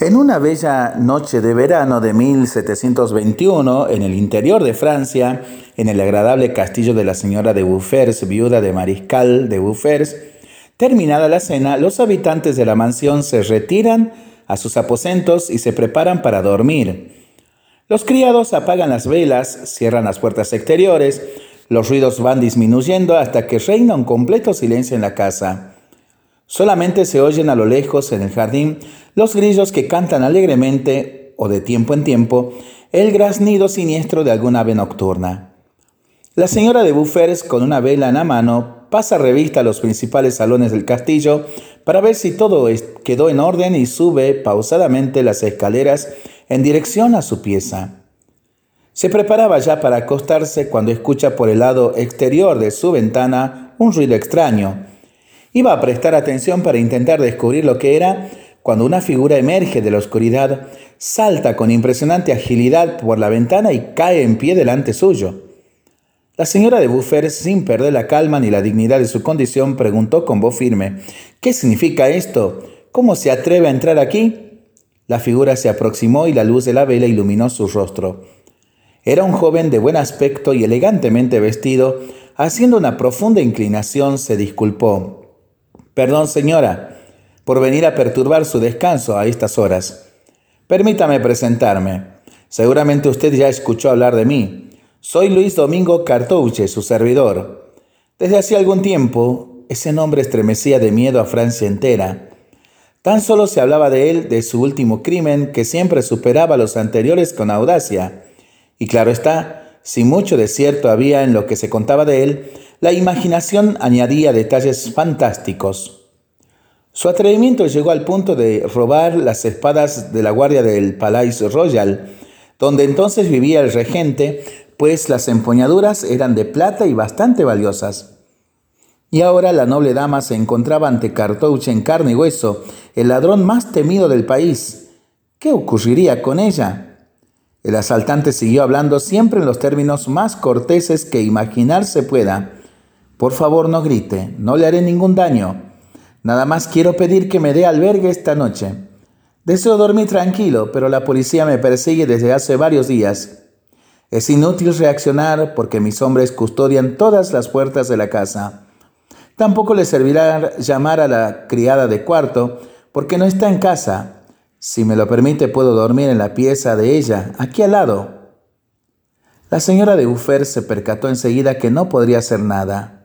En una bella noche de verano de 1721, en el interior de Francia, en el agradable castillo de la señora de Bouffers, viuda de Mariscal de Bouffers, terminada la cena, los habitantes de la mansión se retiran a sus aposentos y se preparan para dormir. Los criados apagan las velas, cierran las puertas exteriores, los ruidos van disminuyendo hasta que reina un completo silencio en la casa. Solamente se oyen a lo lejos en el jardín los grillos que cantan alegremente o de tiempo en tiempo el graznido siniestro de alguna ave nocturna. La señora de Bouffers, con una vela en la mano, pasa revista a los principales salones del castillo para ver si todo quedó en orden y sube pausadamente las escaleras en dirección a su pieza. Se preparaba ya para acostarse cuando escucha por el lado exterior de su ventana un ruido extraño Iba a prestar atención para intentar descubrir lo que era cuando una figura emerge de la oscuridad, salta con impresionante agilidad por la ventana y cae en pie delante suyo. La señora de Buffer, sin perder la calma ni la dignidad de su condición, preguntó con voz firme, ¿Qué significa esto? ¿Cómo se atreve a entrar aquí? La figura se aproximó y la luz de la vela iluminó su rostro. Era un joven de buen aspecto y elegantemente vestido. Haciendo una profunda inclinación, se disculpó. Perdón, señora, por venir a perturbar su descanso a estas horas. Permítame presentarme. Seguramente usted ya escuchó hablar de mí. Soy Luis Domingo Cartouche, su servidor. Desde hace algún tiempo, ese nombre estremecía de miedo a Francia entera. Tan solo se hablaba de él, de su último crimen, que siempre superaba los anteriores con audacia. Y claro está, si mucho de cierto había en lo que se contaba de él, la imaginación añadía detalles fantásticos. Su atrevimiento llegó al punto de robar las espadas de la guardia del Palais Royal, donde entonces vivía el regente, pues las empuñaduras eran de plata y bastante valiosas. Y ahora la noble dama se encontraba ante Cartouche en carne y hueso, el ladrón más temido del país. ¿Qué ocurriría con ella? El asaltante siguió hablando siempre en los términos más corteses que imaginarse pueda. Por favor, no grite, no le haré ningún daño. Nada más quiero pedir que me dé albergue esta noche. Deseo dormir tranquilo, pero la policía me persigue desde hace varios días. Es inútil reaccionar porque mis hombres custodian todas las puertas de la casa. Tampoco le servirá llamar a la criada de cuarto porque no está en casa. Si me lo permite, puedo dormir en la pieza de ella, aquí al lado. La señora de Uffer se percató enseguida que no podría hacer nada.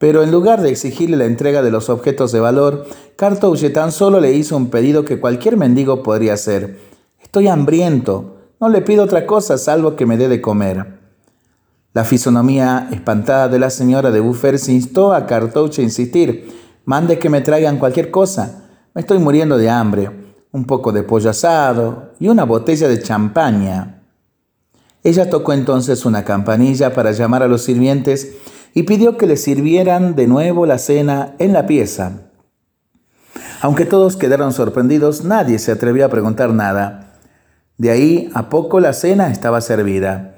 Pero en lugar de exigirle la entrega de los objetos de valor, Cartouche tan solo le hizo un pedido que cualquier mendigo podría hacer. Estoy hambriento. No le pido otra cosa salvo que me dé de comer. La fisonomía espantada de la señora de Buffer se instó a Cartouche a insistir. Mande que me traigan cualquier cosa. Me estoy muriendo de hambre. Un poco de pollo asado y una botella de champaña. Ella tocó entonces una campanilla para llamar a los sirvientes y pidió que le sirvieran de nuevo la cena en la pieza. Aunque todos quedaron sorprendidos, nadie se atrevió a preguntar nada. De ahí a poco la cena estaba servida.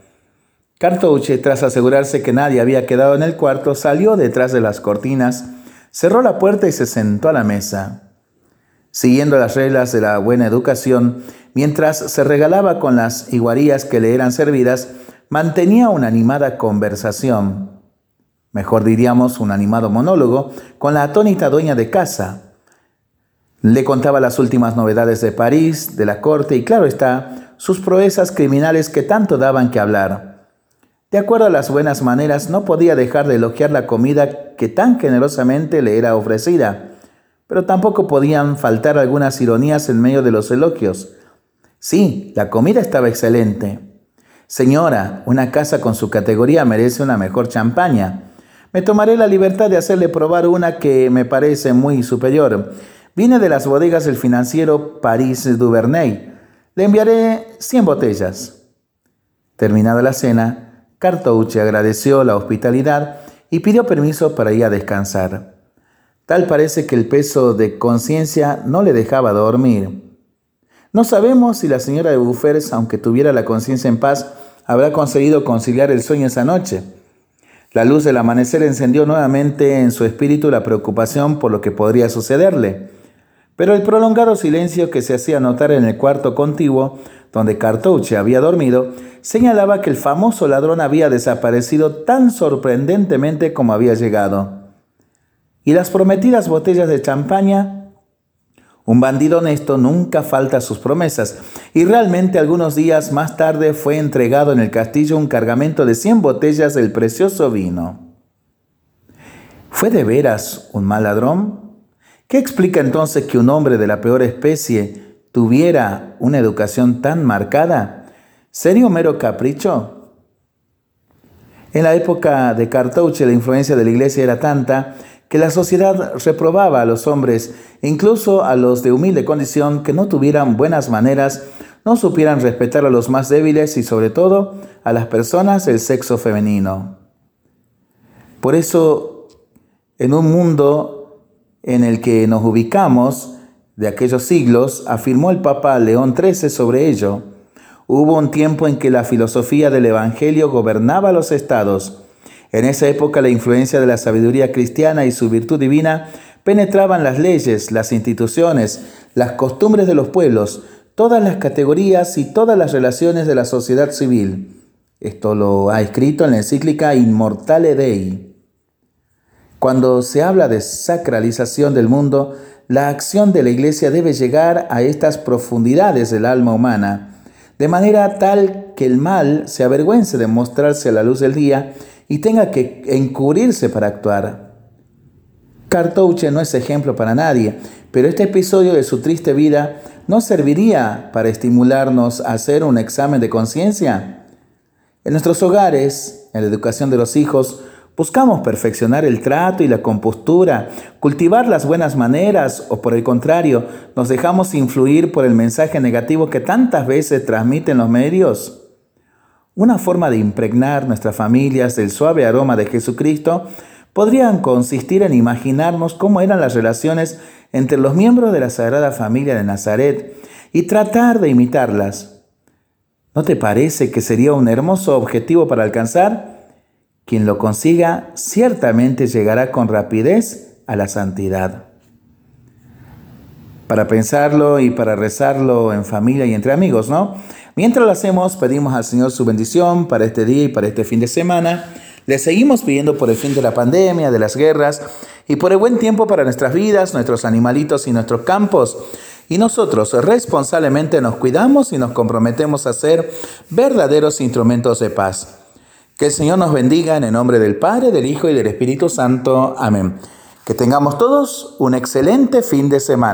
Cartouche, tras asegurarse que nadie había quedado en el cuarto, salió detrás de las cortinas, cerró la puerta y se sentó a la mesa. Siguiendo las reglas de la buena educación, mientras se regalaba con las iguarías que le eran servidas, mantenía una animada conversación mejor diríamos un animado monólogo, con la atónita dueña de casa. Le contaba las últimas novedades de París, de la corte y claro está, sus proezas criminales que tanto daban que hablar. De acuerdo a las buenas maneras, no podía dejar de elogiar la comida que tan generosamente le era ofrecida, pero tampoco podían faltar algunas ironías en medio de los elogios. Sí, la comida estaba excelente. Señora, una casa con su categoría merece una mejor champaña. Me tomaré la libertad de hacerle probar una que me parece muy superior. Viene de las bodegas del financiero Paris Duvernay. Le enviaré 100 botellas. Terminada la cena, Cartouche agradeció la hospitalidad y pidió permiso para ir a descansar. Tal parece que el peso de conciencia no le dejaba dormir. No sabemos si la señora de Buffers, aunque tuviera la conciencia en paz, habrá conseguido conciliar el sueño esa noche. La luz del amanecer encendió nuevamente en su espíritu la preocupación por lo que podría sucederle. Pero el prolongado silencio que se hacía notar en el cuarto contiguo, donde Cartouche había dormido, señalaba que el famoso ladrón había desaparecido tan sorprendentemente como había llegado. ¿Y las prometidas botellas de champaña? Un bandido honesto nunca falta sus promesas, y realmente algunos días más tarde fue entregado en el castillo un cargamento de 100 botellas del precioso vino. ¿Fue de veras un mal ladrón? ¿Qué explica entonces que un hombre de la peor especie tuviera una educación tan marcada? ¿Sería un mero capricho? En la época de Cartouche la influencia de la iglesia era tanta que la sociedad reprobaba a los hombres, incluso a los de humilde condición, que no tuvieran buenas maneras, no supieran respetar a los más débiles y sobre todo a las personas del sexo femenino. Por eso, en un mundo en el que nos ubicamos de aquellos siglos, afirmó el Papa León XIII sobre ello. Hubo un tiempo en que la filosofía del Evangelio gobernaba los estados. En esa época la influencia de la sabiduría cristiana y su virtud divina penetraban las leyes, las instituciones, las costumbres de los pueblos, todas las categorías y todas las relaciones de la sociedad civil. Esto lo ha escrito en la encíclica Immortale Dei. Cuando se habla de sacralización del mundo, la acción de la Iglesia debe llegar a estas profundidades del alma humana, de manera tal que el mal se avergüence de mostrarse a la luz del día y tenga que encubrirse para actuar. Cartouche no es ejemplo para nadie, pero este episodio de su triste vida no serviría para estimularnos a hacer un examen de conciencia. En nuestros hogares, en la educación de los hijos, Buscamos perfeccionar el trato y la compostura, cultivar las buenas maneras o por el contrario, nos dejamos influir por el mensaje negativo que tantas veces transmiten los medios. Una forma de impregnar nuestras familias del suave aroma de Jesucristo podrían consistir en imaginarnos cómo eran las relaciones entre los miembros de la Sagrada Familia de Nazaret y tratar de imitarlas. ¿No te parece que sería un hermoso objetivo para alcanzar? Quien lo consiga ciertamente llegará con rapidez a la santidad. Para pensarlo y para rezarlo en familia y entre amigos, ¿no? Mientras lo hacemos, pedimos al Señor su bendición para este día y para este fin de semana. Le seguimos pidiendo por el fin de la pandemia, de las guerras y por el buen tiempo para nuestras vidas, nuestros animalitos y nuestros campos. Y nosotros responsablemente nos cuidamos y nos comprometemos a ser verdaderos instrumentos de paz. Que el Señor nos bendiga en el nombre del Padre, del Hijo y del Espíritu Santo. Amén. Que tengamos todos un excelente fin de semana.